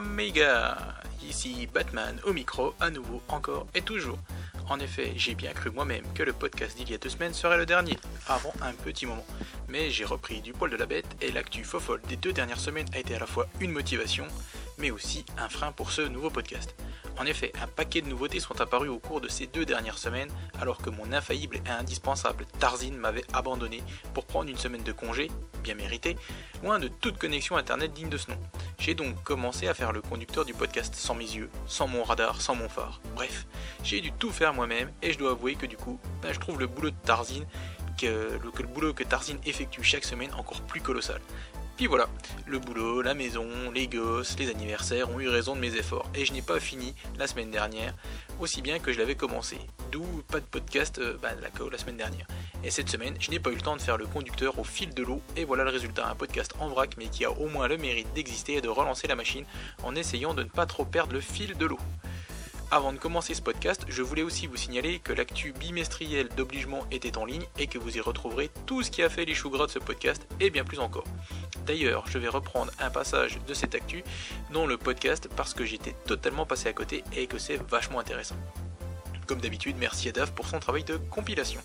Amiga Ici Batman au micro, à nouveau, encore et toujours. En effet, j'ai bien cru moi-même que le podcast d'il y a deux semaines serait le dernier, avant un petit moment. Mais j'ai repris du poil de la bête et l'actu fofolle des deux dernières semaines a été à la fois une motivation, mais aussi un frein pour ce nouveau podcast. En effet, un paquet de nouveautés sont apparues au cours de ces deux dernières semaines, alors que mon infaillible et indispensable Tarzine m'avait abandonné pour prendre une semaine de congé, bien méritée, loin de toute connexion internet digne de ce nom. J'ai donc commencé à faire le conducteur du podcast sans mes yeux, sans mon radar, sans mon phare. Bref, j'ai dû tout faire moi-même et je dois avouer que du coup, ben, je trouve le boulot de Tarzine que le boulot que Tarzine effectue chaque semaine encore plus colossal. Puis voilà, le boulot, la maison, les gosses, les anniversaires ont eu raison de mes efforts et je n'ai pas fini la semaine dernière aussi bien que je l'avais commencé. D'où pas de podcast euh, bah, la, la semaine dernière. Et cette semaine, je n'ai pas eu le temps de faire le conducteur au fil de l'eau et voilà le résultat, un podcast en vrac mais qui a au moins le mérite d'exister et de relancer la machine en essayant de ne pas trop perdre le fil de l'eau. Avant de commencer ce podcast, je voulais aussi vous signaler que l'actu bimestriel d'obligement était en ligne et que vous y retrouverez tout ce qui a fait les choux gras de ce podcast et bien plus encore. D'ailleurs, je vais reprendre un passage de cette actu dans le podcast parce que j'étais totalement passé à côté et que c'est vachement intéressant. Comme d'habitude, merci à Dave pour son travail de compilation.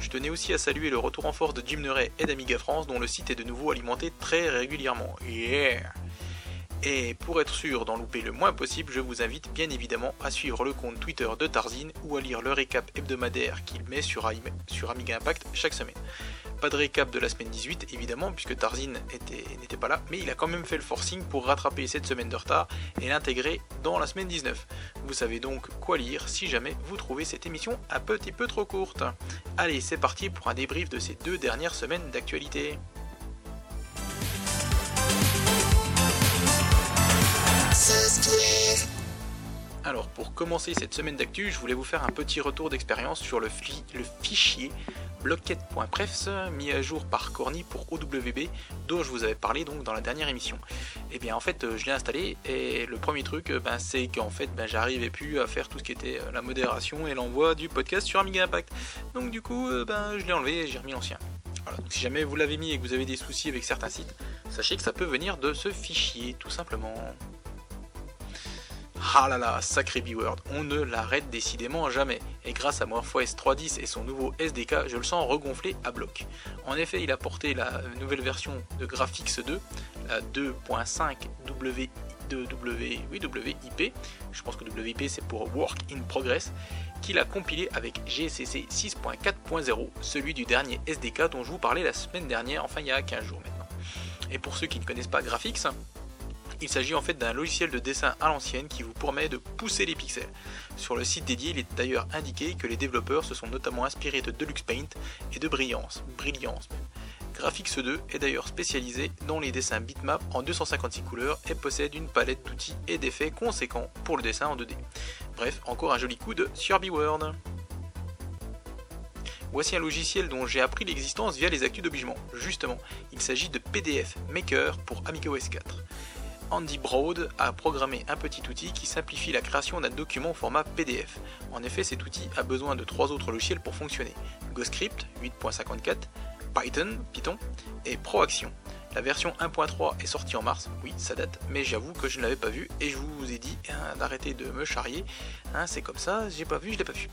Je tenais aussi à saluer le retour en force de Jim et d'Amiga France dont le site est de nouveau alimenté très régulièrement. Yeah et pour être sûr d'en louper le moins possible, je vous invite bien évidemment à suivre le compte Twitter de Tarzine ou à lire le récap hebdomadaire qu'il met sur, Amiga Impact chaque semaine. Pas de récap de la semaine 18 évidemment puisque Tarzine n'était pas là, mais il a quand même fait le forcing pour rattraper cette semaine de retard et l'intégrer dans la semaine 19. Vous savez donc quoi lire si jamais vous trouvez cette émission un petit peu trop courte. Allez, c'est parti pour un débrief de ces deux dernières semaines d'actualité. Alors pour commencer cette semaine d'actu, je voulais vous faire un petit retour d'expérience sur le, fichier blocket.prefs mis à jour par Corny pour OWB dont je vous avais parlé donc dans la dernière émission. Et eh bien en fait je l'ai installé et le premier truc euh, ben, c'est qu'en fait ben, j'arrivais plus à faire tout ce qui était euh, la modération et l'envoi du podcast sur Amiga Impact. Donc du coup euh, ben, je l'ai enlevé et j'ai remis l'ancien. donc si jamais vous l'avez mis et que vous avez des soucis avec certains sites, sachez que ça peut venir de ce fichier tout simplement. Ah là là, sacré B-Word, on ne l'arrête décidément jamais. Et grâce à MorphOS 3.10 et son nouveau SDK, je le sens regonflé à bloc. En effet, il a porté la nouvelle version de Graphics 2, la 2.5 WIP, je pense que WIP c'est pour Work in Progress, qu'il a compilé avec GCC 6.4.0, celui du dernier SDK dont je vous parlais la semaine dernière, enfin il y a 15 jours maintenant. Et pour ceux qui ne connaissent pas Graphics, il s'agit en fait d'un logiciel de dessin à l'ancienne qui vous permet de pousser les pixels. Sur le site dédié, il est d'ailleurs indiqué que les développeurs se sont notamment inspirés de Deluxe Paint et de Brillance, Brilliance Graphics 2 est d'ailleurs spécialisé dans les dessins bitmap en 256 couleurs et possède une palette d'outils et d'effets conséquents pour le dessin en 2D. Bref, encore un joli coup de sur Word. Voici un logiciel dont j'ai appris l'existence via les actus d'obligement. Justement, il s'agit de PDF Maker pour Amiga OS 4. Andy Broad a programmé un petit outil qui simplifie la création d'un document au format PDF. En effet, cet outil a besoin de trois autres logiciels pour fonctionner GoScript 8.54, Python, Python et ProAction. La version 1.3 est sortie en mars, oui, ça date, mais j'avoue que je ne l'avais pas vu et je vous ai dit hein, d'arrêter de me charrier. Hein, c'est comme ça, j'ai pas vu, je l'ai pas vu.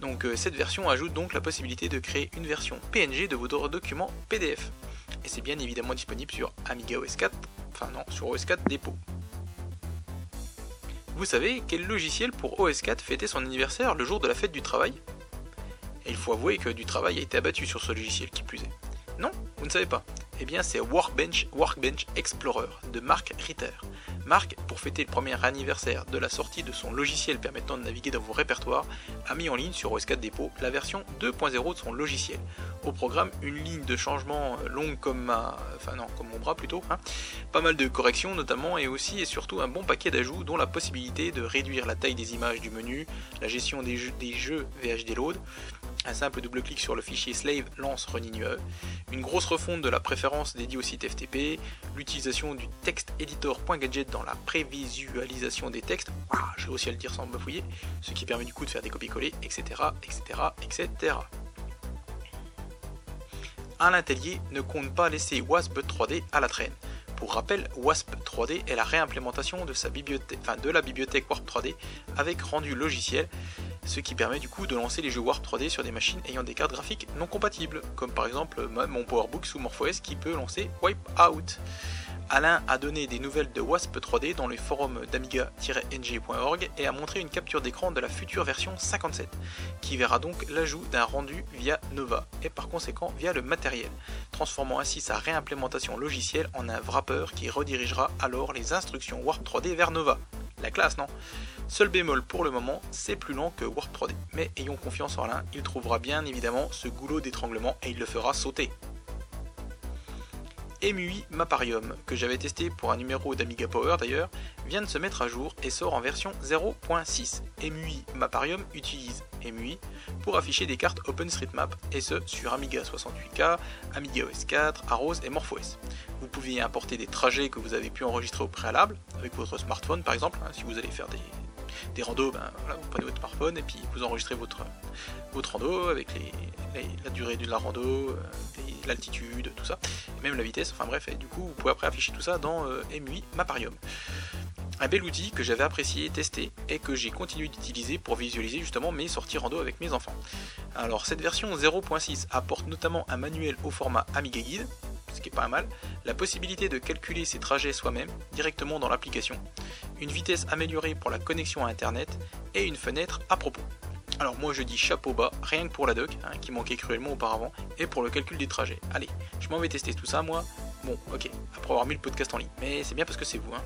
Donc euh, cette version ajoute donc la possibilité de créer une version PNG de vos documents PDF. Et c'est bien évidemment disponible sur Amiga OS 4 enfin non, sur OS4 dépôt. Vous savez quel logiciel pour OS4 fêtait son anniversaire le jour de la fête du travail? Et il faut avouer que du travail a été abattu sur ce logiciel qui plus est. Non, vous ne savez pas. Eh bien, c'est Workbench, Workbench Explorer de Mark Ritter. Mark, pour fêter le premier anniversaire de la sortie de son logiciel permettant de naviguer dans vos répertoires, a mis en ligne sur OS4 Depot la version 2.0 de son logiciel. Programme, une ligne de changement longue comme ma, enfin non, comme mon bras plutôt, hein. pas mal de corrections notamment et aussi et surtout un bon paquet d'ajouts dont la possibilité de réduire la taille des images du menu, la gestion des jeux, des VHD load, un simple double-clic sur le fichier slave lance running UE, une grosse refonte de la préférence dédiée au site FTP, l'utilisation du texte editor.gadget dans la prévisualisation des textes, ah, je vais aussi à le dire sans me fouiller, ce qui permet du coup de faire des copier-coller, etc., etc., etc. Alain Tellier ne compte pas laisser Wasp 3D à la traîne. Pour rappel, WASP 3D est la réimplémentation de, de la bibliothèque Warp 3D avec rendu logiciel, ce qui permet du coup de lancer les jeux Warp 3D sur des machines ayant des cartes graphiques non compatibles, comme par exemple mon PowerBook sous MorphOS qui peut lancer Wipeout. Alain a donné des nouvelles de WASP 3D dans les forums d'amiga-ng.org et a montré une capture d'écran de la future version 57, qui verra donc l'ajout d'un rendu via Nova et par conséquent via le matériel, transformant ainsi sa réimplémentation logicielle en un wrapper qui redirigera alors les instructions Warp 3D vers Nova. La classe, non? Seul bémol pour le moment, c'est plus lent que Warp 3D. Mais ayons confiance en Alain, il trouvera bien évidemment ce goulot d'étranglement et il le fera sauter. MUI Maparium, que j'avais testé pour un numéro d'Amiga Power d'ailleurs, vient de se mettre à jour et sort en version 0.6. MUI Maparium utilise MUI pour afficher des cartes OpenStreetMap, et ce sur Amiga 68K, Amiga OS 4, Arrows et MorphOS. Vous pouvez y importer des trajets que vous avez pu enregistrer au préalable, avec votre smartphone par exemple, hein, si vous allez faire des, des randos, ben, vous prenez votre smartphone et puis vous enregistrez votre, votre rando avec la durée de la rando, euh, l'altitude, tout ça, même la vitesse, enfin bref, et du coup vous pouvez après afficher tout ça dans euh, MUI Maparium. Un bel outil que j'avais apprécié, testé et que j'ai continué d'utiliser pour visualiser justement mes sorties rando avec mes enfants. Alors cette version 0.6 apporte notamment un manuel au format Amiga Guide, ce qui est pas mal, la possibilité de calculer ses trajets soi-même directement dans l'application, une vitesse améliorée pour la connexion à internet et une fenêtre à propos. Alors moi je dis chapeau bas, rien que pour la doc, hein, qui manquait cruellement auparavant, et pour le calcul des trajets. Allez, je m'en vais tester tout ça moi. Bon, ok, après avoir mis le podcast en ligne, mais c'est bien parce que c'est vous. Hein.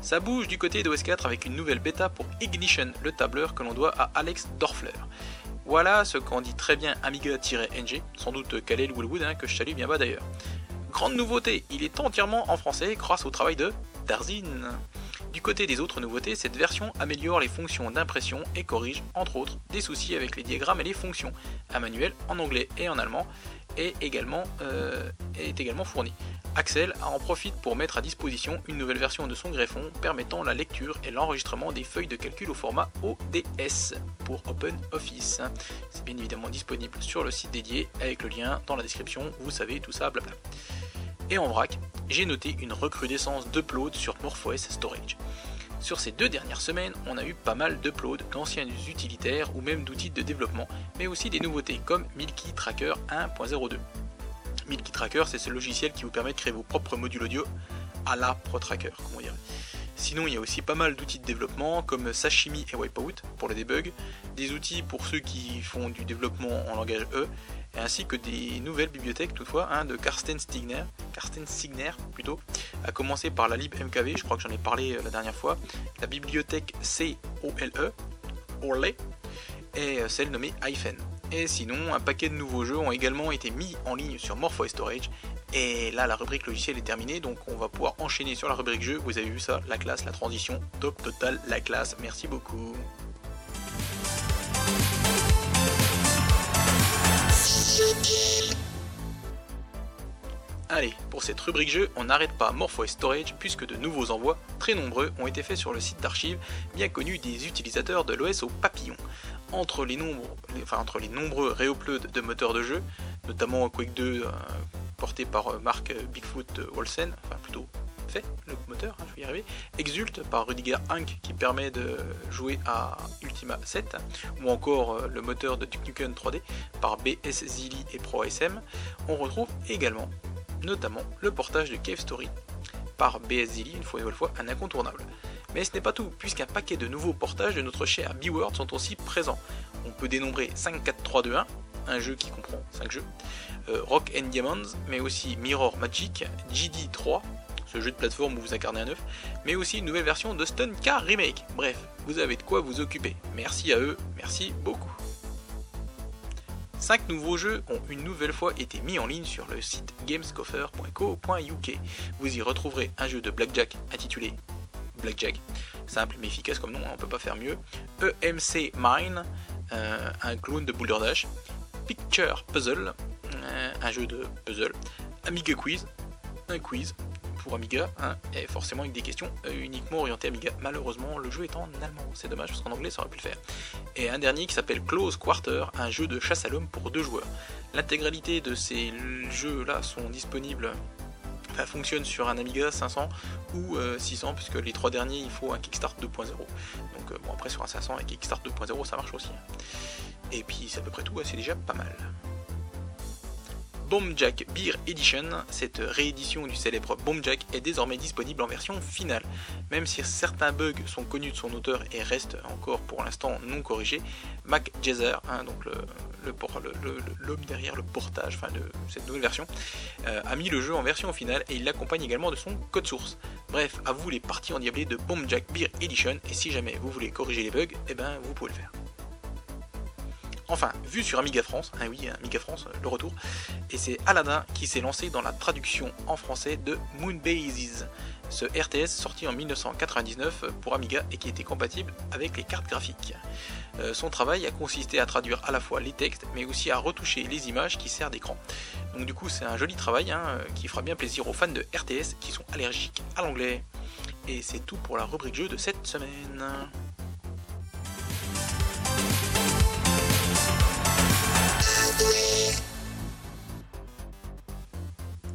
Ça bouge du côté d'OS 4 avec une nouvelle bêta pour Ignition, le tableur que l'on doit à Alex Dorfler. Voilà ce qu'en dit très bien Amiga-NG, sans doute Kalel Woolwood, hein, que je salue bien bas d'ailleurs. Grande nouveauté, il est entièrement en français grâce au travail de Du côté des autres nouveautés, cette version améliore les fonctions d'impression et corrige, entre autres, des soucis avec les diagrammes et les fonctions. Un manuel en anglais et en allemand est également, euh, est également fourni. Axel en profite pour mettre à disposition une nouvelle version de son greffon permettant la lecture et l'enregistrement des feuilles de calcul au format ODS pour OpenOffice. C'est bien évidemment disponible sur le site dédié avec le lien dans la description, vous savez tout ça, blabla. Et en vrac, j'ai noté une recrudescence d'upload sur MorphOS Storage. Sur ces deux dernières semaines, on a eu pas mal d'uploads d'anciens utilitaires ou même d'outils de développement, mais aussi des nouveautés comme Milky Tracker 1.02. Milky Tracker, c'est ce logiciel qui vous permet de créer vos propres modules audio à la ProTracker, comment dire. Sinon, il y a aussi pas mal d'outils de développement comme Sashimi et Wipeout pour le debug, des outils pour ceux qui font du développement en langage E, ainsi que des nouvelles bibliothèques toutefois hein, de Karsten Stigner, Signer plutôt, à commencer par la libmkv, je crois que j'en ai parlé euh, la dernière fois, la bibliothèque COLE, ORLE, et euh, celle nommée Hyphen. Et sinon, un paquet de nouveaux jeux ont également été mis en ligne sur MorphOS Storage. Et là, la rubrique logiciel est terminée, donc on va pouvoir enchaîner sur la rubrique jeu. Vous avez vu ça, la classe, la transition, top total, la classe. Merci beaucoup. Allez, pour cette rubrique jeu, on n'arrête pas MorphOS Storage puisque de nouveaux envois, très nombreux, ont été faits sur le site d'archives bien connu des utilisateurs de l'OS au papillon. Entre les, les nombreux réuploads de moteurs de jeu, notamment Quake 2 euh, porté par euh, Mark Bigfoot Wolsen, enfin plutôt fait, le moteur, hein, je vais y arriver, Exult par Rudiger Hank qui permet de jouer à Ultima 7, ou encore euh, le moteur de Duke Nukem 3D par BS Zilly et ProSM, on retrouve également notamment le portage de Cave Story par BS Zilly, une fois et une fois un incontournable. Mais ce n'est pas tout, puisqu'un paquet de nouveaux portages de notre cher B-Word sont aussi présents. On peut dénombrer 5, 4, 3, 2, 1, un jeu qui comprend 5 jeux, euh, Rock and Diamonds, mais aussi Mirror Magic, GD3, ce jeu de plateforme où vous incarnez un œuf, mais aussi une nouvelle version de Stun Car Remake. Bref, vous avez de quoi vous occuper. Merci à eux, merci beaucoup. 5 nouveaux jeux ont une nouvelle fois été mis en ligne sur le site gamescoffer.co.uk. Vous y retrouverez un jeu de blackjack intitulé Blackjack, simple mais efficace comme nom, on peut pas faire mieux. EMC Mine, euh, un clone de Boulder Dash. Picture Puzzle, euh, un jeu de puzzle. Amiga Quiz, un quiz pour Amiga, hein, et forcément avec des questions euh, uniquement orientées Amiga. Malheureusement, le jeu est en allemand, c'est dommage parce qu'en anglais ça aurait pu le faire. Et un dernier qui s'appelle Close Quarter, un jeu de chasse à l'homme pour deux joueurs. L'intégralité de ces jeux-là sont disponibles fonctionne sur un Amiga 500 ou 600, puisque les trois derniers, il faut un Kickstart 2.0. Donc bon, après sur un 500 et Kickstart 2.0, ça marche aussi. Hein. Et puis c'est à peu près tout, c'est déjà pas mal. Jack Beer Edition, cette réédition du célèbre Jack est désormais disponible en version finale. Même si certains bugs sont connus de son auteur et restent encore pour l'instant non corrigés, Mac Jezer, hein, donc l'homme derrière le portage enfin, de cette nouvelle version, euh, a mis le jeu en version finale et il l'accompagne également de son code source. Bref, à vous les parties endiablées de Jack Beer Edition et si jamais vous voulez corriger les bugs, eh ben vous pouvez le faire. Enfin, vu sur Amiga France, ah oui, Amiga France, euh, le retour, et c'est Aladdin qui s'est lancé dans la traduction en français de Moonbases, ce RTS sorti en 1999 pour Amiga et qui était compatible avec les cartes graphiques. Euh, son travail a consisté à traduire à la fois les textes mais aussi à retoucher les images qui servent d'écran. Donc du coup c'est un joli travail hein, euh, qui fera bien plaisir aux fans de RTS qui sont allergiques à l'anglais. Et c'est tout pour la rubrique jeu de cette semaine.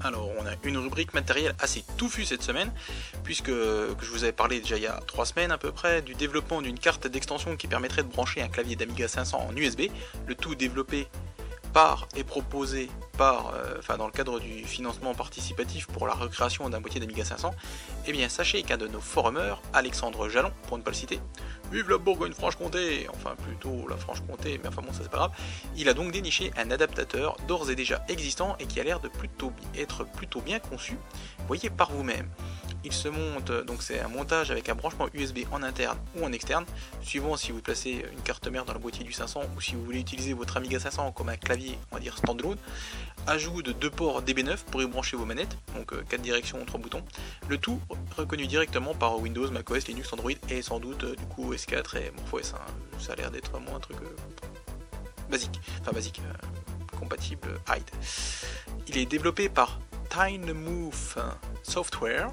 Alors, on a une rubrique matérielle assez touffue cette semaine, puisque je vous avais parlé déjà il y a 3 semaines à peu près du développement d'une carte d'extension qui permettrait de brancher un clavier d'Amiga 500 en USB, le tout développé par et proposé par, euh, enfin dans le cadre du financement participatif pour la recréation d'un boîtier d'Amiga 500, eh bien sachez qu'un de nos forumers, Alexandre Jalon, pour ne pas le citer, vive la Bourgogne-Franche-Comté, enfin plutôt la Franche-Comté, mais enfin bon ça c'est pas grave, il a donc déniché un adaptateur d'ores et déjà existant et qui a l'air de plutôt être plutôt bien conçu, voyez par vous-même. Il se monte, donc c'est un montage avec un branchement USB en interne ou en externe, suivant si vous placez une carte mère dans le boîtier du 500 ou si vous voulez utiliser votre Amiga 500 comme un clavier, on va dire standalone. Ajout de deux ports DB9 pour y brancher vos manettes, donc 4 euh, directions, 3 boutons. Le tout reconnu directement par Windows, macOS, Linux, Android et sans doute euh, du coup S4 et MorphOS. Hein. Ça a l'air d'être vraiment un truc euh, basique, enfin basique, compatible HIDE. Il est développé par Move Software,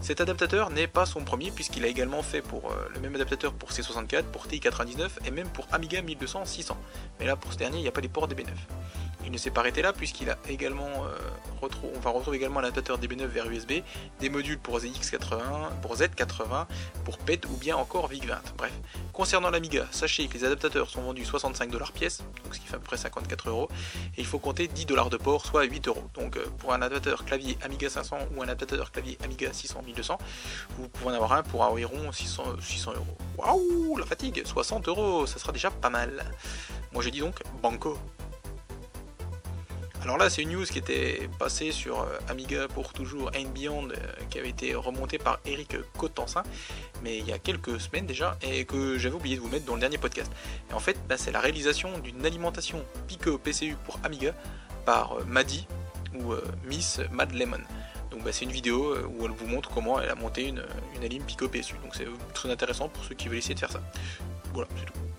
Cet adaptateur n'est pas son premier puisqu'il a également fait pour euh, le même adaptateur pour C64, pour TI-99 et même pour Amiga 1200-600. Mais là pour ce dernier il n'y a pas les ports DB9. Il ne s'est pas arrêté là puisqu'il a également euh, on va retrouver également l'adaptateur DB9 vers USB, des modules pour ZX80, pour Z80, pour PET ou bien encore VIC-20. Bref, concernant l'Amiga, sachez que les adaptateurs sont vendus 65 dollars pièce, donc ce qui fait à peu près 54 euros, et il faut compter 10 dollars de port, soit 8 euros. Donc euh, pour un adaptateur clavier Amiga 500 ou un adaptateur clavier Amiga 600 1200, vous pouvez en avoir un pour environ 600, 600 euros. Waouh, la fatigue, 60 euros, ça sera déjà pas mal. Moi je dis donc banco. Alors là, c'est une news qui était passée sur euh, Amiga pour toujours and Beyond, euh, qui avait été remontée par Eric Cotensin, mais il y a quelques semaines déjà, et que j'avais oublié de vous mettre dans le dernier podcast. Et en fait, bah, c'est la réalisation d'une alimentation Pico PCU pour Amiga par euh, Maddy ou Miss Mad Lemon. Donc bah, c'est une vidéo où elle vous montre comment elle a monté une, une alim Pico PSU. Donc c'est très intéressant pour ceux qui veulent essayer de faire ça. Voilà, c'est tout.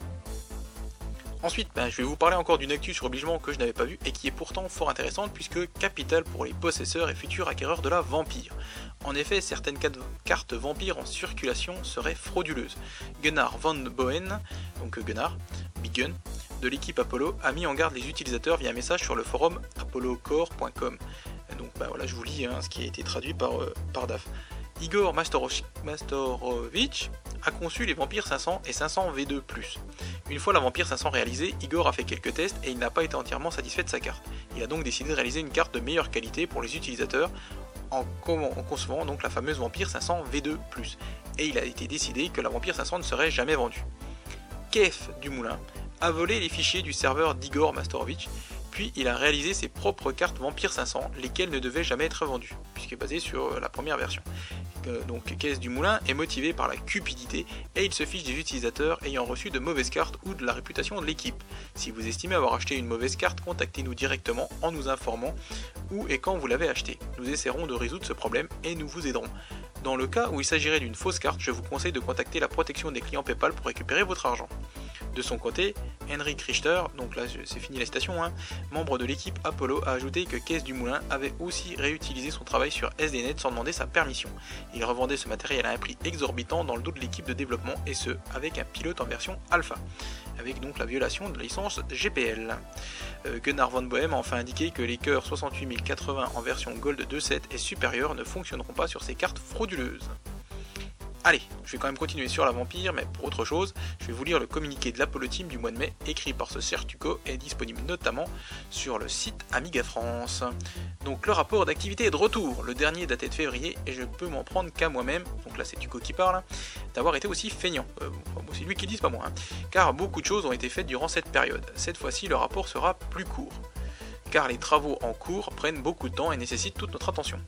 Ensuite, ben, je vais vous parler encore d'une actu sur obligement que je n'avais pas vue et qui est pourtant fort intéressante puisque capital pour les possesseurs et futurs acquéreurs de la Vampire. En effet, certaines cartes Vampire en circulation seraient frauduleuses. Gunnar Van Boen, donc Gunnar, Big Gun, de l'équipe Apollo, a mis en garde les utilisateurs via un message sur le forum apollocore.com. Donc bah, voilà, je vous lis hein, ce qui a été traduit par, euh, par DAF. Igor Mastorovich a conçu les Vampires 500 et 500 V2+. Une fois la Vampire 500 réalisée, Igor a fait quelques tests et il n'a pas été entièrement satisfait de sa carte. Il a donc décidé de réaliser une carte de meilleure qualité pour les utilisateurs en, concevant donc la fameuse Vampire 500 V2+. Et il a été décidé que la Vampire 500 ne serait jamais vendue. Kef Dumoulin a volé les fichiers du serveur d'Igor Mastorovich puis il a réalisé ses propres cartes Vampire 500, lesquelles ne devaient jamais être vendues, puisqu'il est basé sur la première version. Euh, donc Caisse du Moulin est motivé par la cupidité et il se fiche des utilisateurs ayant reçu de mauvaises cartes ou de la réputation de l'équipe. Si vous estimez avoir acheté une mauvaise carte, contactez-nous directement en nous informant où et quand vous l'avez acheté. Nous essaierons de résoudre ce problème et nous vous aiderons. Dans le cas où il s'agirait d'une fausse carte, je vous conseille de contacter la protection des clients PayPal pour récupérer votre argent. De son côté, Henrik Richter, donc là c'est fini la citation, hein, membre de l'équipe Apollo, a ajouté que Caisse du Moulin avait aussi réutilisé son travail sur SDNet sans demander sa permission. Il revendait ce matériel à un prix exorbitant dans le dos de l'équipe de développement et ce, avec un pilote en version alpha. avec donc la violation de la licence GPL. Euh, Gunnar von Bohem a enfin indiqué que les cœurs 68080 en version Gold 2.7 et supérieur ne fonctionneront pas sur ces cartes frauduleuses. Allez, je vais quand même continuer sur la vampire, mais pour autre chose, je vais vous lire le communiqué de l'Apollo Team du mois de mai, écrit par ce Sertuco et disponible notamment sur le site Amiga France. Donc le rapport d'activité est de retour, le dernier daté de février, et je peux m'en prendre qu'à moi-même, donc là c'est Tuco qui parle, d'avoir été aussi feignant. Euh, c'est lui qui dit, pas moi, hein. car beaucoup de choses ont été faites durant cette période. Cette fois-ci, le rapport sera plus court, car les travaux en cours prennent beaucoup de temps et nécessitent toute notre attention.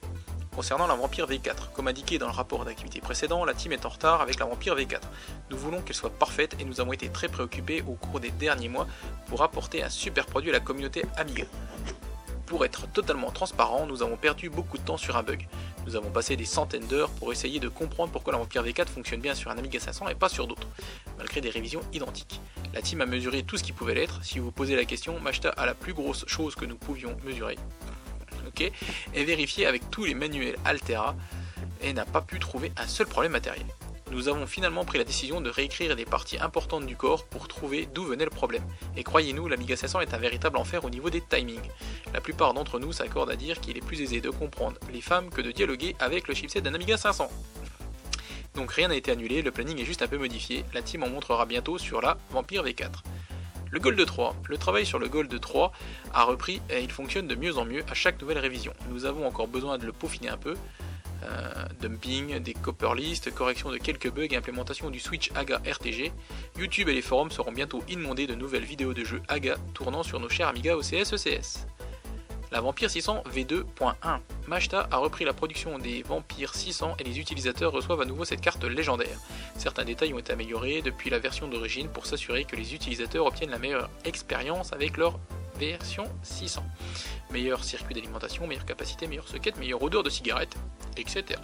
Concernant la Vampire V4, comme indiqué dans le rapport d'activité précédent, la team est en retard avec la Vampire V4. Nous voulons qu'elle soit parfaite et nous avons été très préoccupés au cours des derniers mois pour apporter un super produit à la communauté Amiga. Pour être totalement transparent, nous avons perdu beaucoup de temps sur un bug. Nous avons passé des centaines d'heures pour essayer de comprendre pourquoi la Vampire V4 fonctionne bien sur un Amiga 500 et pas sur d'autres, malgré des révisions identiques. La team a mesuré tout ce qui pouvait l'être. Si vous posez la question, Machta a la plus grosse chose que nous pouvions mesurer et vérifié avec tous les manuels Altera et n'a pas pu trouver un seul problème matériel. Nous avons finalement pris la décision de réécrire des parties importantes du corps pour trouver d'où venait le problème. Et croyez-nous, l'Amiga 500 est un véritable enfer au niveau des timings. La plupart d'entre nous s'accordent à dire qu'il est plus aisé de comprendre les femmes que de dialoguer avec le chipset d'un Amiga 500. Donc rien n'a été annulé, le planning est juste un peu modifié, la team en montrera bientôt sur la Vampire V4. Le Gold 3. Le travail sur le Gold 3 a repris et il fonctionne de mieux en mieux à chaque nouvelle révision. Nous avons encore besoin de le peaufiner un peu. Euh, dumping, des copper lists, correction de quelques bugs et implémentation du switch AGA RTG. YouTube et les forums seront bientôt inondés de nouvelles vidéos de jeux AGA tournant sur nos chers Amiga OCS ECS. La Vampire 600 V2.1. Mashta a repris la production des Vampire 600 et les utilisateurs reçoivent à nouveau cette carte légendaire. Certains détails ont été améliorés depuis la version d'origine pour s'assurer que les utilisateurs obtiennent la meilleure expérience avec leur version 600. Meilleur circuit d'alimentation, meilleure capacité, meilleure socket, meilleure odeur de cigarette, etc.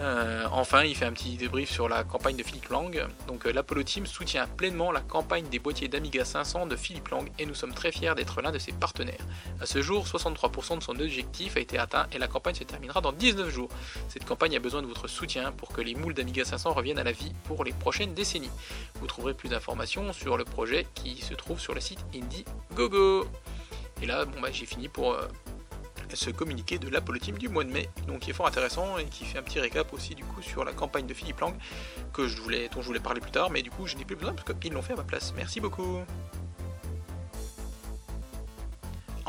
Euh, enfin, il fait un petit débrief sur la campagne de Philippe Lang. Donc, euh, l'Apollo Team soutient pleinement la campagne des boîtiers d'Amiga 500 de Philippe Lang et nous sommes très fiers d'être l'un de ses partenaires. A ce jour, 63% de son objectif a été atteint et la campagne se terminera dans 19 jours. Cette campagne a besoin de votre soutien pour que les moules d'Amiga 500 reviennent à la vie pour les prochaines décennies. Vous trouverez plus d'informations sur le projet qui se trouve sur le site Indiegogo. Et là, bon, bah, j'ai fini pour. Euh, ce communiqué de l'Apollo Team du mois de mai, donc qui est fort intéressant et qui fait un petit récap aussi du coup sur la campagne de Philippe Lang que je voulais, dont je voulais parler plus tard, mais du coup je n'ai plus besoin parce qu'ils l'ont fait à ma place. Merci beaucoup.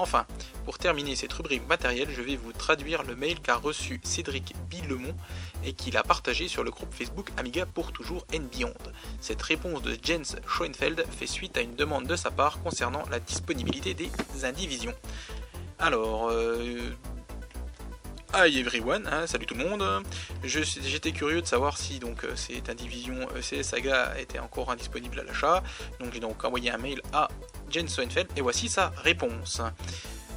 Enfin, pour terminer cette rubrique matérielle, je vais vous traduire le mail qu'a reçu Cédric Billemont et qu'il a partagé sur le groupe Facebook Amiga pour toujours and Beyond. Cette réponse de Jens Schoenfeld fait suite à une demande de sa part concernant la disponibilité des indivisions. Alors, euh, hi everyone, hein, salut tout le monde. J'étais curieux de savoir si donc euh, cette indivision ECS Saga était encore indisponible à l'achat. Donc j'ai donc envoyé un mail à Jen Soenfeld et voici sa réponse.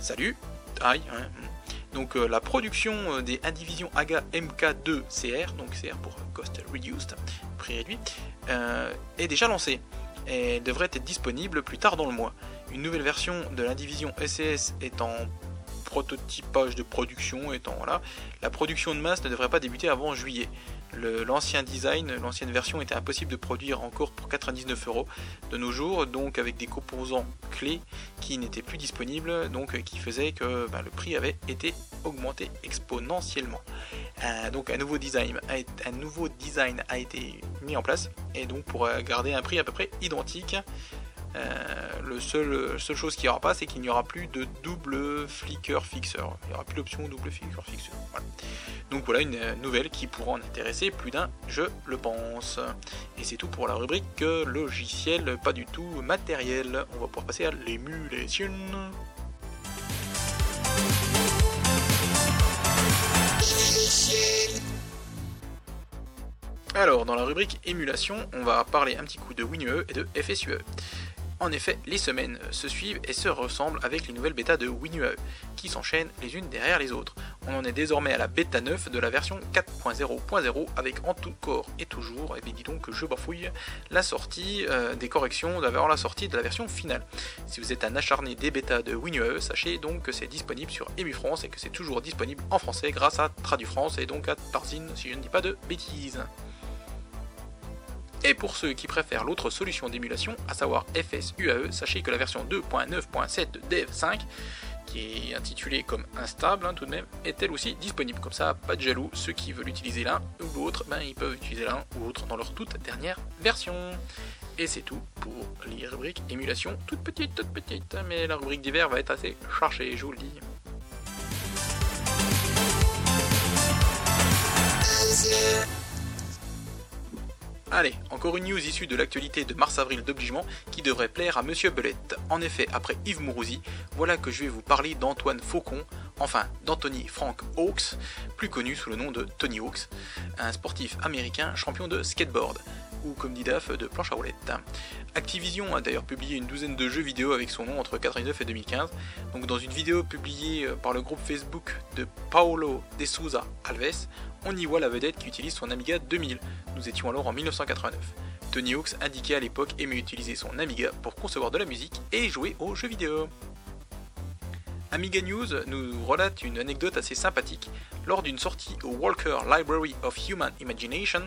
Salut, hi. Hein. Donc euh, la production des Indivision AGA MK2 CR, donc CR pour Cost Reduced, prix réduit, est déjà lancée. Et devrait être disponible plus tard dans le mois. Une nouvelle version de l'Indivision SES est en prototypage de production étant là. La production de masse ne devrait pas débuter avant juillet. L'ancien design, l'ancienne version était impossible de produire encore pour 99 euros de nos jours, donc avec des composants clés qui n'étaient plus disponibles, donc qui faisait que ben, le prix avait été augmenté exponentiellement. Euh, donc un nouveau, design un nouveau design a été mis en place et donc pour garder un prix à peu près identique euh, le seul, seule chose qu'il n'y aura pas, c'est qu'il n'y aura plus de double flicker fixeur. Il n'y aura plus l'option double flicker fixeur. Donc voilà une nouvelle qui pourra en intéresser plus d'un, je le pense. Et c'est tout pour la rubrique logiciel, pas du tout matériel. On va pouvoir passer à l'émulation. Alors, dans la rubrique émulation, on va parler un petit coup de WinUE et de FSUE. En effet, les semaines se suivent et se ressemblent avec les nouvelles bêtas de WinUAE, qui s'enchaînent les unes derrière les autres. On en est désormais à la bêta 9 de la version 4.0.0 avec en tout corps et toujours, et eh bien dis donc que je bafouille, la sortie euh, des corrections avant la sortie de la version finale. Si vous êtes un acharné des bêtas de WinUAE, sachez donc que c'est disponible sur EmuFrance et que c'est toujours disponible en français grâce à TraduFrance et donc à Tarzine si je ne dis pas de bêtises. Et pour ceux qui préfèrent l'autre solution d'émulation, à savoir FSUAE, sachez que la version 2.9.7 de Dev 5 qui est intitulée comme instable hein, tout de même, est elle aussi disponible. Comme ça, pas de jaloux, ceux qui veulent utiliser l'un ou l'autre, ben, ils peuvent utiliser l'un ou l'autre dans leur toute dernière version. Et c'est tout pour les rubriques émulation, toute petite, toute petite, mais la rubrique d'hiver va être assez chargée, je vous le dis. Allez, encore une news issue de l'actualité de mars-avril d'obligement qui devrait plaire à Monsieur Belette. En effet, après Yves Mourouzi, voilà que je vais vous parler d'Antoine Faucon, enfin d'Anthony Frank Hawks, plus connu sous le nom de Tony Hawks, un sportif américain champion de skateboard ou comme dit DAF de planche à roulettes. Activision a d'ailleurs publié une douzaine de jeux vidéo avec son nom entre 1989 et 2015. Donc dans une vidéo publiée euh, par le groupe Facebook de Paolo De Souza Alves, on y voit la vedette qui utilise son Amiga 2000. Nous étions alors en 1989. Tony Hawks indiquait à l'époque aimer utiliser son Amiga pour concevoir de la musique et jouer aux jeux vidéo. Amiga News nous relate une anecdote assez sympathique. Lors d'une sortie au Walker Library of Human Imagination,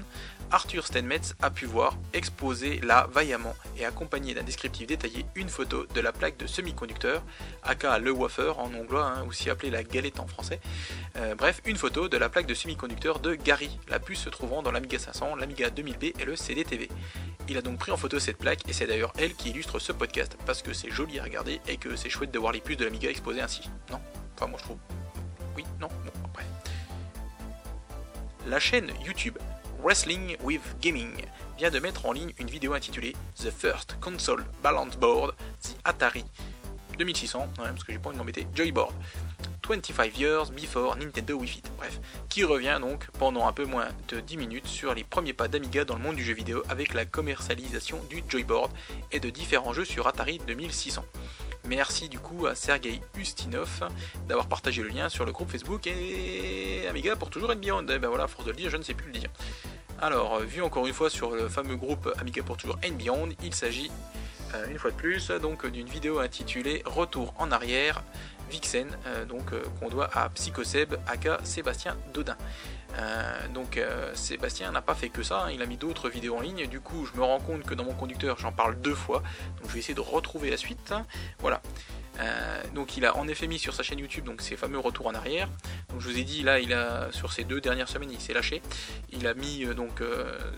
Arthur Steinmetz a pu voir, exposer là vaillamment et accompagné d'un descriptif détaillé, une photo de la plaque de semi-conducteur, aka le wafer en anglais, hein, aussi appelé la galette en français. Euh, bref, une photo de la plaque de semi-conducteur de Gary, la puce se trouvant dans l'Amiga 500, l'Amiga 2000B et le CDTV. Il a donc pris en photo cette plaque et c'est d'ailleurs elle qui illustre ce podcast parce que c'est joli à regarder et que c'est chouette de voir les puces de l'Amiga exposées ainsi. Non? Enfin, moi je trouve. Oui, non, bon, bref. La chaîne YouTube Wrestling with Gaming vient de mettre en ligne une vidéo intitulée The First Console Balance Board, The Atari 2600, parce que j'ai pas envie de m'embêter, Joyboard. 25 Years Before Nintendo Wii Fit, bref, qui revient donc pendant un peu moins de 10 minutes sur les premiers pas d'Amiga dans le monde du jeu vidéo avec la commercialisation du Joyboard et de différents jeux sur Atari 2600. Merci du coup à Sergei Ustinov d'avoir partagé le lien sur le groupe Facebook et Amiga pour toujours être bien. Et ben voilà, force de le dire, je ne sais plus le dire. Alors, vu encore une fois sur le fameux groupe Amiga pour toujours and Beyond, il s'agit euh, une fois de plus donc d'une vidéo intitulée Retour en arrière Vixen, euh, donc euh, qu'on doit à Psychoseb, aka Sébastien Dodin. Euh, donc Sébastien n'a pas fait que ça, hein, il a mis d'autres vidéos en ligne, du coup je me rends compte que dans mon conducteur j'en parle deux fois, donc je vais essayer de retrouver la suite. Voilà. donc il a en effet mis sur sa chaîne YouTube donc ses fameux retours en arrière. Donc je vous ai dit là il a sur ces deux dernières semaines il s'est lâché. Il a mis donc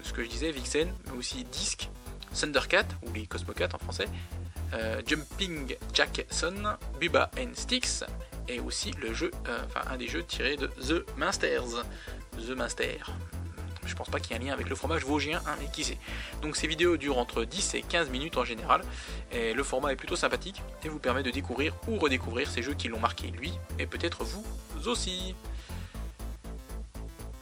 ce que je disais Vixen, mais aussi Disc, Thundercat ou les Cosmocat en français, euh, Jumping Jackson, Bubba and Sticks, et aussi le jeu, euh, un des jeux tirés de The Masters. The Master. Je pense pas qu'il y ait un lien avec le fromage vosgien, hein, mais qui sait. Donc ces vidéos durent entre 10 et 15 minutes en général, et le format est plutôt sympathique et vous permet de découvrir ou redécouvrir ces jeux qui l'ont marqué lui, et peut-être vous aussi.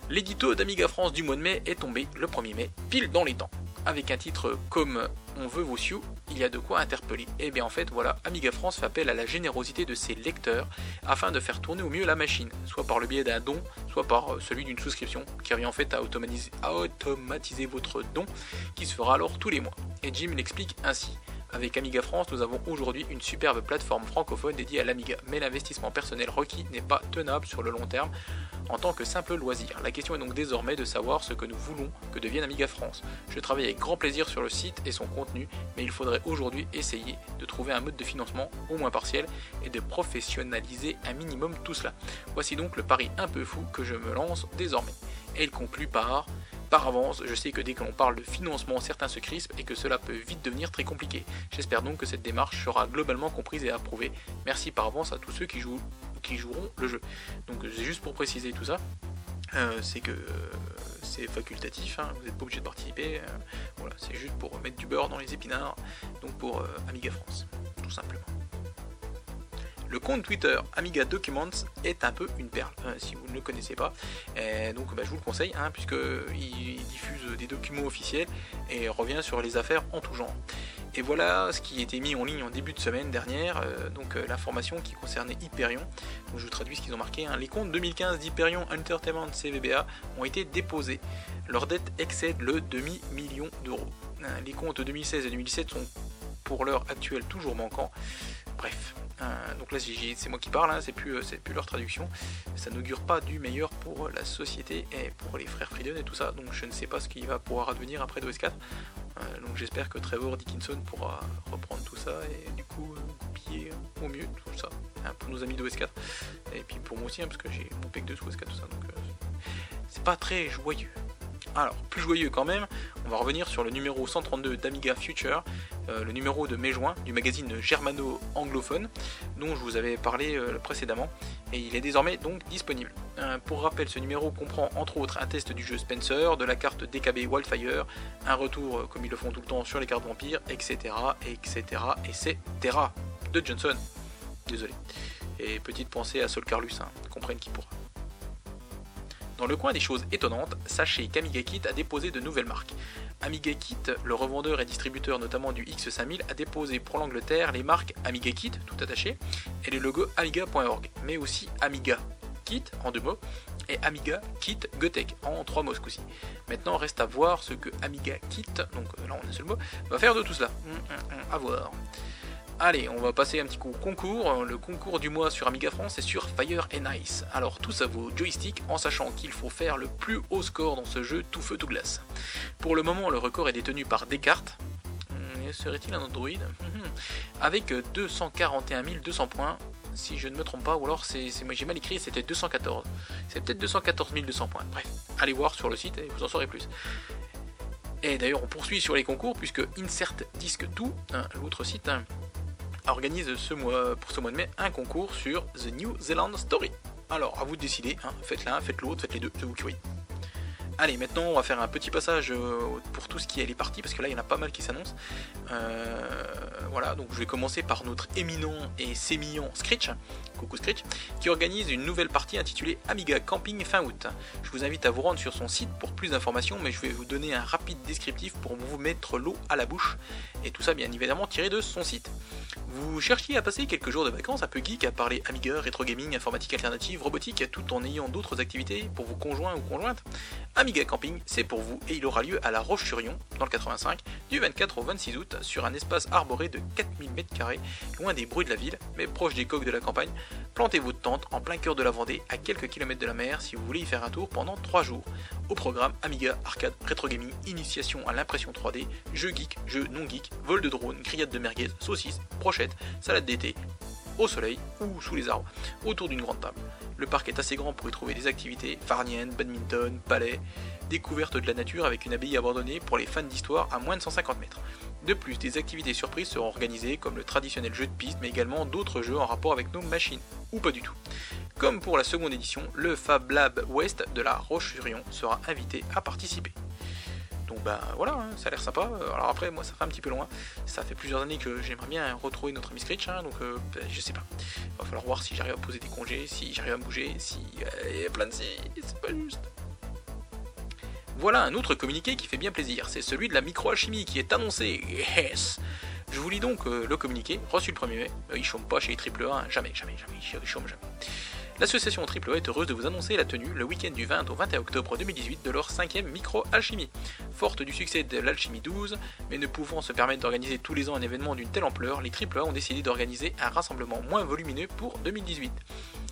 L'édito d'Amiga France du mois de mai est tombé le 1er mai, pile dans les temps avec un titre comme On veut vos sioux, il y a de quoi interpeller. Et eh bien en fait, voilà, Amiga France fait appel à la générosité de ses lecteurs afin de faire tourner au mieux la machine, soit par le biais d'un don, soit par euh, celui d'une souscription, qui revient en fait à automatiser, à automatiser votre don, qui se fera alors tous les mois. Et Jim l'explique ainsi. Avec Amiga France, nous avons aujourd'hui une superbe plateforme francophone dédiée à l'Amiga, mais l'investissement personnel requis n'est pas tenable sur le long terme en tant que simple loisir. La question est donc désormais de savoir ce que nous voulons que devienne Amiga France. Je travaille avec grand plaisir sur le site et son contenu, mais il faudrait aujourd'hui essayer de trouver un mode de financement au moins partiel et de professionnaliser un minimum tout cela. Voici donc le pari un peu fou que je me lance désormais. Il conclut par par avance, je sais que dès que l'on parle de financement, certains se crispent et que cela peut vite devenir très compliqué. J'espère donc que cette démarche sera globalement comprise et approuvée. Merci par avance à tous ceux qui, jouent, qui joueront le jeu. Donc c'est juste pour préciser tout ça. Euh, c'est que euh, c'est facultatif, hein, vous n'êtes pas obligé de participer. Euh, voilà, c'est juste pour mettre du beurre dans les épinards, donc pour Amiga France, tout simplement. Le compte Twitter Amiga Documents est un peu une perle, euh, si vous ne le connaissez pas. donc bah, je vous le conseille, hein, puisqu'il diffuse des documents officiels et revient sur les affaires en tout genre. Et voilà ce qui a été mis en ligne en début de semaine dernière, euh, donc euh, l'information qui concernait Hyperion. Donc je vous traduis ce qu'ils ont marqué. Hein. Les comptes 2015 d'Hyperion Entertainment CVBA ont été déposés. Leur dette excède le demi-million d'euros. Les comptes 2016 et 2017 sont pour l'heure actuelle toujours manquants. Bref, donc là c'est moi qui parle, hein, c'est plus, leur traduction. Ça n'augure pas du meilleur pour la société et pour les frères Frieden et tout ça. Donc je ne sais pas ce qui va pouvoir advenir après d'OS 4. donc j'espère que Trevor Dickinson pourra reprendre tout ça et du coup copier au mieux tout ça hein, pour nos amis d'OS 4 et puis pour moi aussi hein, parce que j'ai mon PEC de OS 4 tout ça donc c'est pas très joyeux. Alors, plus joyeux quand même, on va revenir sur le numéro 132 d'Amiga Future, euh, le numéro de mai-juin du magazine germano-anglophone, dont je vous avais parlé euh, précédemment, et il est désormais donc disponible. Euh, pour rappel, ce numéro comprend entre autres un test du jeu Spencer, de la carte DKB Wildfire, un retour comme ils le font tout le temps sur les cartes vampires, etc. etc. etc. de Johnson. Désolé. Et petite pensée à Sol Carlus, hein, comprenne qui pourra. Dans le coin des choses étonnantes, sachez qu'AmigaKit a déposé de nouvelles marques. AmigaKit, le revendeur et distributeur notamment du X5000, a déposé pour l'Angleterre les marques AmigaKit, tout attaché, et le logo amiga.org, mais aussi Amiga Kit en deux mots et Amiga Kit Gotek en trois mots ce coup-ci. Maintenant, reste à voir ce que Amiga Kit, donc là on a seul mot, va faire de tout cela. Hum, hum, hum, à voir. Allez, on va passer un petit coup au concours. Le concours du mois sur Amiga France est sur Fire and Ice. Alors tout ça vaut joystick en sachant qu'il faut faire le plus haut score dans ce jeu tout feu tout glace. Pour le moment, le record est détenu par Descartes. Hmm, serait-il un Android hmm, Avec 241 200 points, si je ne me trompe pas, ou alors c'est, j'ai mal écrit, c'était 214. C'est peut-être 214 200 points. Bref, allez voir sur le site et vous en saurez plus. Et d'ailleurs, on poursuit sur les concours puisque Insert Disque Tout, hein, l'autre site, hein, organise ce mois, pour ce mois de mai un concours sur The New Zealand Story. Alors, à vous de décider, hein, faites l'un, faites l'autre, faites les deux, c'est vous qui. Allez, maintenant on va faire un petit passage euh, pour tout ce qui est les parties, parce que là il y en a pas mal qui s'annoncent. Euh, voilà, donc je vais commencer par notre éminent et sémillant Scritch, coucou Scritch, qui organise une nouvelle partie intitulée Amiga Camping fin août. Je vous invite à vous rendre sur son site pour plus d'informations, mais je vais vous donner un rapide descriptif pour vous mettre l'eau à la bouche, et tout ça bien évidemment tiré de son site. Vous cherchiez à passer quelques jours de vacances un peu geek, à parler Amiga, rétro gaming, informatique alternative, robotique, tout en ayant d'autres activités pour vos conjoints ou conjointes Camping, c'est pour vous et il aura lieu à La Roche-sur-Yon, dans le 85, du 24 au 26 août, sur un espace arboré de 4000 m2, loin des bruits de la ville, mais proche des coques de la campagne. Plantez votre tente en plein cœur de la Vendée, à quelques kilomètres de la mer, si vous voulez y faire un tour pendant 3 jours. Au programme Amiga, arcade, rétro gaming, initiation à l'impression 3D, jeux geek, jeux non geek, vol de drone, grillade de merguez, saucisses, brochettes, salade d'été, au soleil ou sous les arbres, autour d'une grande table. Le parc est assez grand pour y trouver des activités farniennes, badminton, palais, découverte de la nature avec une abbaye abandonnée pour les fans d'histoire à moins de 150 mètres. De plus, des activités surprises seront organisées comme le traditionnel jeu de piste, mais également d'autres jeux en rapport avec nos machines, ou pas du tout. Comme pour la seconde édition, le Fab Lab West de la Roche-sur-Yon sera invité à participer. Donc bah voilà, hein, ça a l'air sympa. Alors après, moi ça fait un petit peu loin. Ça fait plusieurs années que j'aimerais bien retrouver notre ami Screech, hein, donc euh, bah, je sais pas. Il va falloir voir si j'arrive à poser des congés, si j'arrive à bouger, si euh, il y a plein de si, c'est pas juste. Voilà un autre communiqué qui fait bien plaisir, c'est celui de la microalchimie qui est annoncé. Yes Je vous lis donc euh, le communiqué, reçu le 1er mai. il chôme pas chez les AAA, hein. jamais, jamais, jamais, il chôme jamais. L'association AAA est heureuse de vous annoncer la tenue le week-end du 20 au 21 octobre 2018 de leur cinquième micro-alchimie. Forte du succès de l'Alchimie 12, mais ne pouvant se permettre d'organiser tous les ans un événement d'une telle ampleur, les AAA ont décidé d'organiser un rassemblement moins volumineux pour 2018.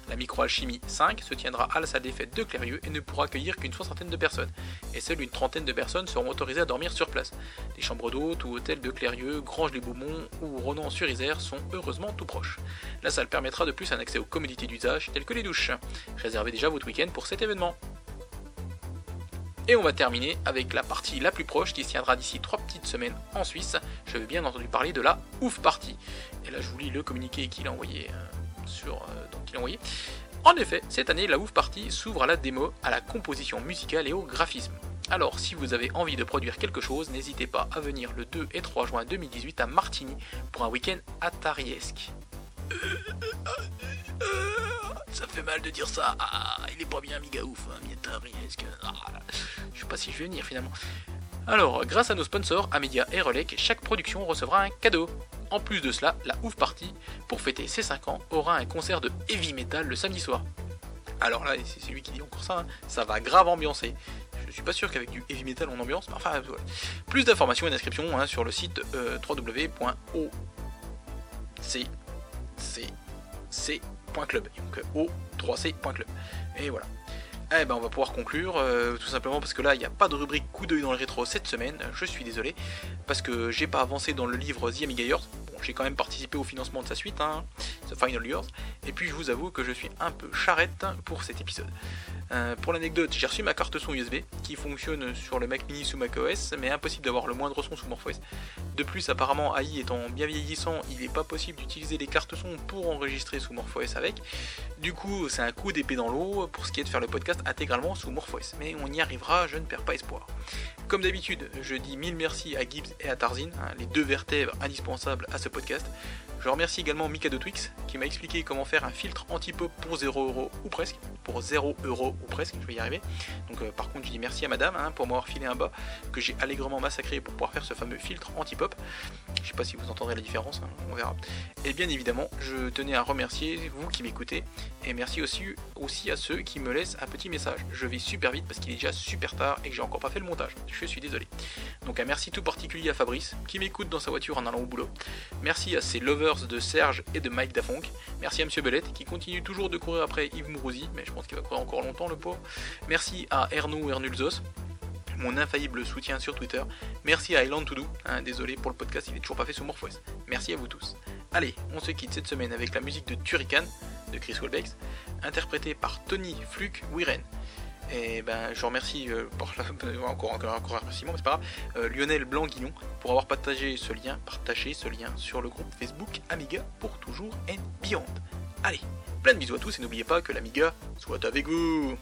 La microalchimie 5 se tiendra à la des fêtes de Clérieux et ne pourra accueillir qu'une soixantaine de personnes, et seule une trentaine de personnes seront autorisées à dormir sur place. Les chambres d'hôtes ou hôtels de Clérieux, Grange-les-Beaumont ou Ronan-sur-Isère sont heureusement tout proches. La salle permettra de plus un accès aux commodités d'usage telles que les douches. Réservez déjà votre week-end pour cet événement. Et on va terminer avec la partie la plus proche qui se tiendra d'ici 3 petites semaines en Suisse. Je veux bien entendu parler de la Ouf Party. Et là je vous lis le communiqué qu'il a envoyé euh, euh. En effet, cette année, la Ouf Party s'ouvre à la démo, à la composition musicale et au graphisme. Alors, si vous avez envie de produire quelque chose, n'hésitez pas à venir le 2 et 3 juin 2018 à Martigny pour un week-end atariesque. Ça fait mal de dire ça. Ah, il est pas bien, méga ouf, hein, atariesque. Ah, je sais pas si je vais venir finalement. Alors, grâce à nos sponsors, Amedia et Relec, chaque production recevra un cadeau. En plus de cela, la Ouf Party, pour fêter ses 5 ans, aura un concert de heavy metal le samedi soir. Alors là, c'est lui qui dit encore ça, hein, ça va grave ambiancer. Je suis pas sûr qu'avec du heavy metal on ambiance, mais enfin. Plus d'informations et d'inscriptions hein, sur le site euh. Donc o3c.club. Et voilà. Eh ben on va pouvoir conclure, euh, tout simplement parce que là il n'y a pas de rubrique coup d'œil dans le rétro cette semaine, je suis désolé, parce que j'ai pas avancé dans le livre The Amiga j'ai quand même participé au financement de sa suite, hein, The Final Years, et puis je vous avoue que je suis un peu charrette pour cet épisode. Euh, pour l'anecdote, j'ai reçu ma carte son USB qui fonctionne sur le Mac mini sous macOS, mais impossible d'avoir le moindre son sous MorphOS. De plus, apparemment, AI étant bien vieillissant, il n'est pas possible d'utiliser les cartes son pour enregistrer sous MorphOS avec. Du coup, c'est un coup d'épée dans l'eau pour ce qui est de faire le podcast intégralement sous MorphOS, mais on y arrivera, je ne perds pas espoir. Comme d'habitude, je dis mille merci à Gibbs et à Tarzin, hein, les deux vertèbres indispensables à ce podcast. Je remercie également Mikado Twix qui m'a expliqué comment faire un filtre anti-pop pour 0€ ou presque, pour 0€ ou presque, je vais y arriver. Donc euh, par contre je dis merci à madame hein, pour m'avoir filé un bas que j'ai allègrement massacré pour pouvoir faire ce fameux filtre anti-pop. Je sais pas si vous entendrez la différence, hein, on verra. Et bien évidemment, je tenais à remercier vous qui m'écoutez et merci aussi, aussi à ceux qui me laissent un petit message. Je vais super vite parce qu'il est déjà super tard et que j'ai encore pas fait le montage. Je suis désolé. Donc un merci tout particulier à Fabrice qui m'écoute dans sa voiture en allant au boulot. Merci à ses lovers de Serge et de Mike Dafonk. Merci à Monsieur Belette qui continue toujours de courir après Yves Mourouzi, mais je pense qu'il va courir encore longtemps le pauvre. Merci à Erno Ernulzos, mon infaillible soutien sur Twitter. Merci à Island To Do, hein, désolé pour le podcast, il est toujours pas fait sous MorphOS. Merci à vous tous. Allez, on se quitte cette semaine avec la musique de Turrican de Chris Welbex, interprétée par Tony Fluke Wiren. Et ben, je remercie euh, pour la, encore, encore, encore un remerciement, c'est pas grave, euh, Lionel Blanc-Guillon pour avoir partagé ce lien, partagé ce lien sur le groupe Facebook Amiga pour toujours and beyond. Allez, plein de bisous à tous et n'oubliez pas que l'Amiga soit avec vous